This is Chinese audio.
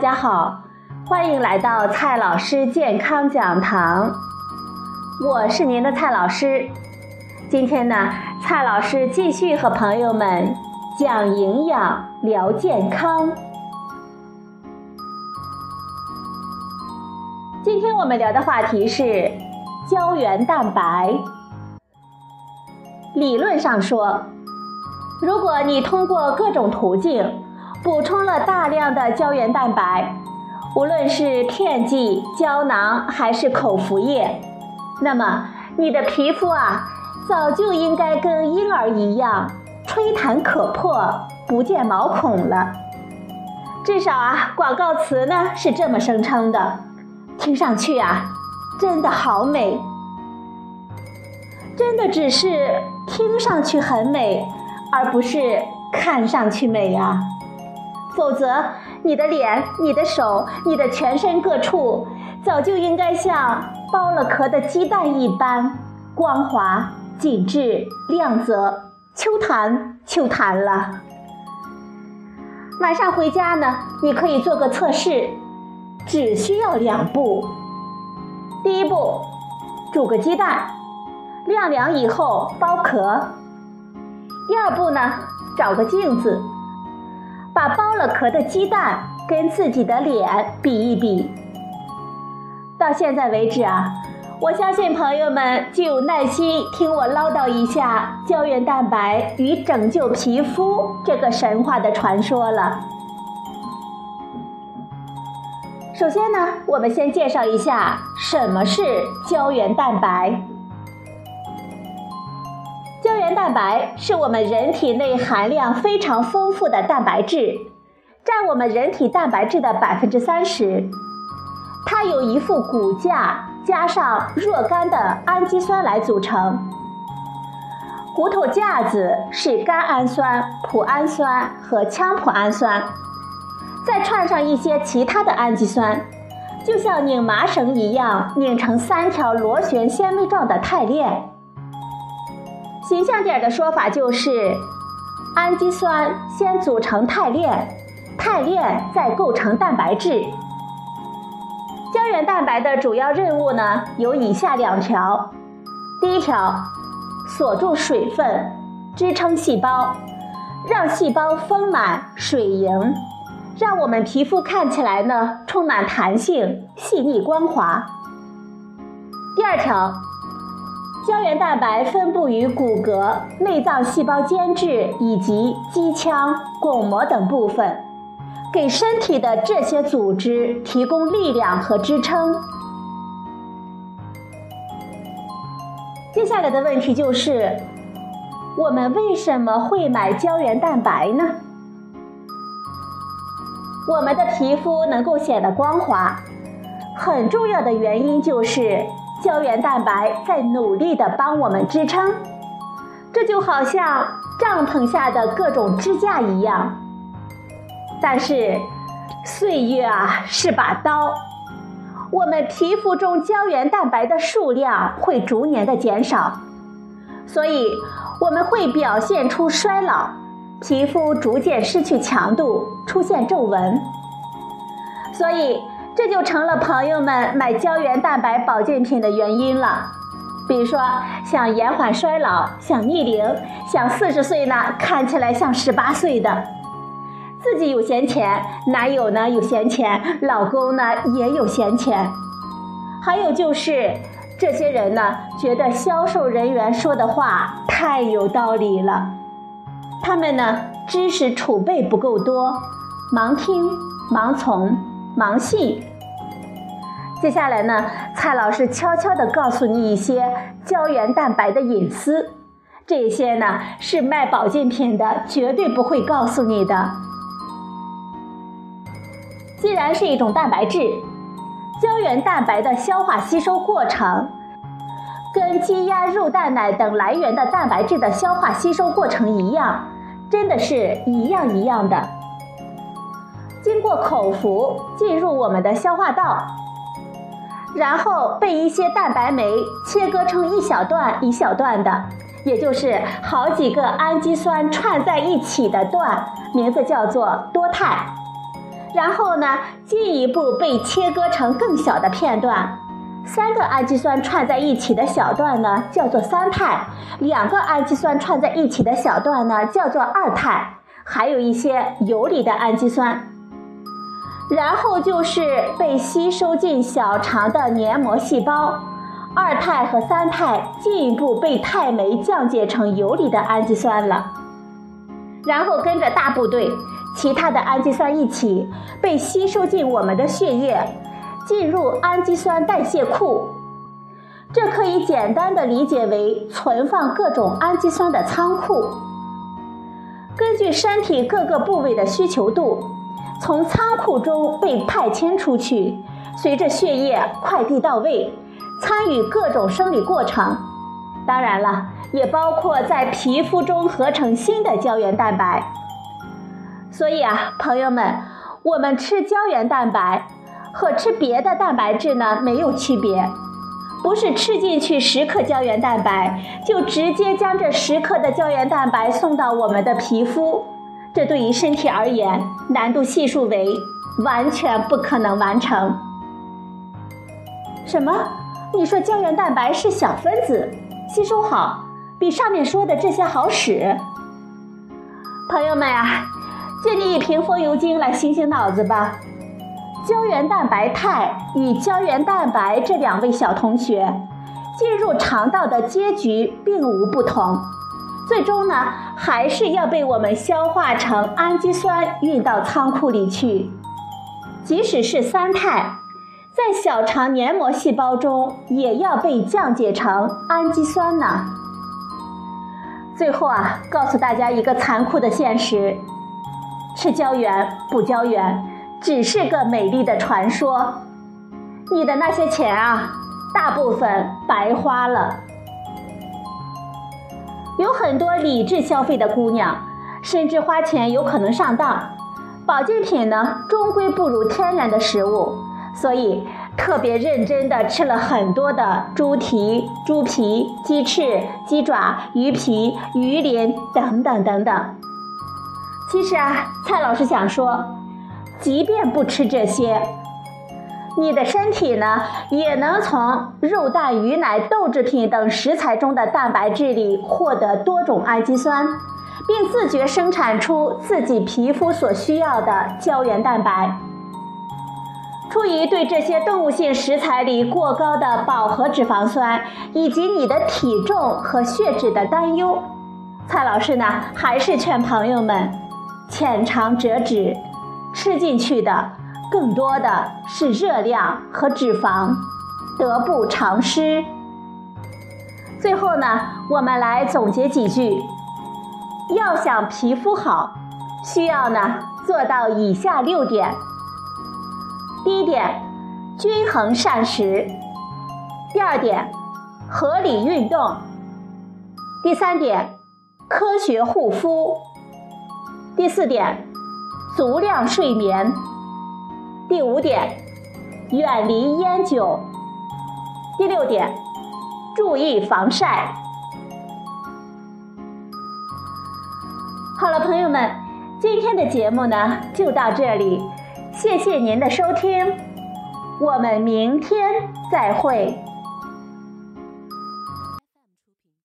大家好，欢迎来到蔡老师健康讲堂，我是您的蔡老师。今天呢，蔡老师继续和朋友们讲营养、聊健康。今天我们聊的话题是胶原蛋白。理论上说，如果你通过各种途径补充了大量的胶原蛋白，无论是片剂、胶囊还是口服液，那么你的皮肤啊，早就应该跟婴儿一样吹弹可破、不见毛孔了。至少啊，广告词呢是这么声称的，听上去啊，真的好美。真的只是听上去很美，而不是看上去美啊！否则，你的脸、你的手、你的全身各处，早就应该像剥了壳的鸡蛋一般光滑、紧致、亮泽、秋弹秋弹了。晚上回家呢，你可以做个测试，只需要两步。第一步，煮个鸡蛋。晾凉以后剥壳。第二步呢，找个镜子，把剥了壳的鸡蛋跟自己的脸比一比。到现在为止啊，我相信朋友们就有耐心听我唠叨一下胶原蛋白与拯救皮肤这个神话的传说了。首先呢，我们先介绍一下什么是胶原蛋白。蛋白是我们人体内含量非常丰富的蛋白质，占我们人体蛋白质的百分之三十。它由一副骨架加上若干的氨基酸来组成。骨头架子是甘氨酸、脯氨酸和羟脯氨酸，再串上一些其他的氨基酸，就像拧麻绳一样，拧成三条螺旋纤维状的肽链。形象点的说法就是，氨基酸先组成肽链，肽链再构成蛋白质。胶原蛋白的主要任务呢有以下两条：第一条，锁住水分，支撑细胞，让细胞丰满水盈，让我们皮肤看起来呢充满弹性、细腻光滑。第二条。胶原蛋白分布于骨骼、内脏细胞间质以及肌腔、巩膜等部分，给身体的这些组织提供力量和支撑。接下来的问题就是：我们为什么会买胶原蛋白呢？我们的皮肤能够显得光滑，很重要的原因就是。胶原蛋白在努力地帮我们支撑，这就好像帐篷下的各种支架一样。但是，岁月啊是把刀，我们皮肤中胶原蛋白的数量会逐年的减少，所以我们会表现出衰老，皮肤逐渐失去强度，出现皱纹。所以。这就成了朋友们买胶原蛋白保健品的原因了。比如说，想延缓衰老，想逆龄，想四十岁呢看起来像十八岁的，自己有闲钱，男友呢有闲钱，老公呢也有闲钱。还有就是，这些人呢觉得销售人员说的话太有道理了，他们呢知识储备不够多，盲听、盲从、盲信。接下来呢，蔡老师悄悄地告诉你一些胶原蛋白的隐私，这些呢是卖保健品的绝对不会告诉你的。既然是一种蛋白质，胶原蛋白的消化吸收过程，跟鸡鸭肉蛋奶等来源的蛋白质的消化吸收过程一样，真的是一样一样的。经过口服进入我们的消化道。然后被一些蛋白酶切割成一小段一小段的，也就是好几个氨基酸串在一起的段，名字叫做多肽。然后呢，进一步被切割成更小的片段。三个氨基酸串在一起的小段呢，叫做三肽；两个氨基酸串在一起的小段呢，叫做二肽。还有一些游离的氨基酸。然后就是被吸收进小肠的黏膜细胞，二肽和三肽进一步被肽酶降解成游离的氨基酸了。然后跟着大部队其他的氨基酸一起被吸收进我们的血液，进入氨基酸代谢库。这可以简单的理解为存放各种氨基酸的仓库。根据身体各个部位的需求度，从仓库中被派遣出去，随着血液快递到位，参与各种生理过程。当然了。也包括在皮肤中合成新的胶原蛋白。所以啊，朋友们，我们吃胶原蛋白和吃别的蛋白质呢没有区别，不是吃进去十克胶原蛋白就直接将这十克的胶原蛋白送到我们的皮肤，这对于身体而言难度系数为完全不可能完成。什么？你说胶原蛋白是小分子，吸收好？比上面说的这些好使，朋友们呀，借你一瓶风油精来醒醒脑子吧。胶原蛋白肽与胶原蛋白这两位小同学进入肠道的结局并无不同，最终呢还是要被我们消化成氨基酸运到仓库里去。即使是三肽，在小肠黏膜细胞中也要被降解成氨基酸呢。最后啊，告诉大家一个残酷的现实：吃胶原补胶原只是个美丽的传说，你的那些钱啊，大部分白花了。有很多理智消费的姑娘，甚至花钱有可能上当。保健品呢，终归不如天然的食物，所以。特别认真的吃了很多的猪蹄、猪皮、鸡翅、鸡爪、鱼皮、鱼鳞等等等等。其实啊，蔡老师想说，即便不吃这些，你的身体呢也能从肉、蛋、鱼、奶、豆制品等食材中的蛋白质里获得多种氨基酸，并自觉生产出自己皮肤所需要的胶原蛋白。出于对这些动物性食材里过高的饱和脂肪酸以及你的体重和血脂的担忧，蔡老师呢还是劝朋友们浅尝辄止，吃进去的更多的是热量和脂肪，得不偿失。最后呢，我们来总结几句：要想皮肤好，需要呢做到以下六点。第一点，均衡膳食；第二点，合理运动；第三点，科学护肤；第四点，足量睡眠；第五点，远离烟酒；第六点，注意防晒。好了，朋友们，今天的节目呢就到这里。谢谢您的收听，我们明天再会。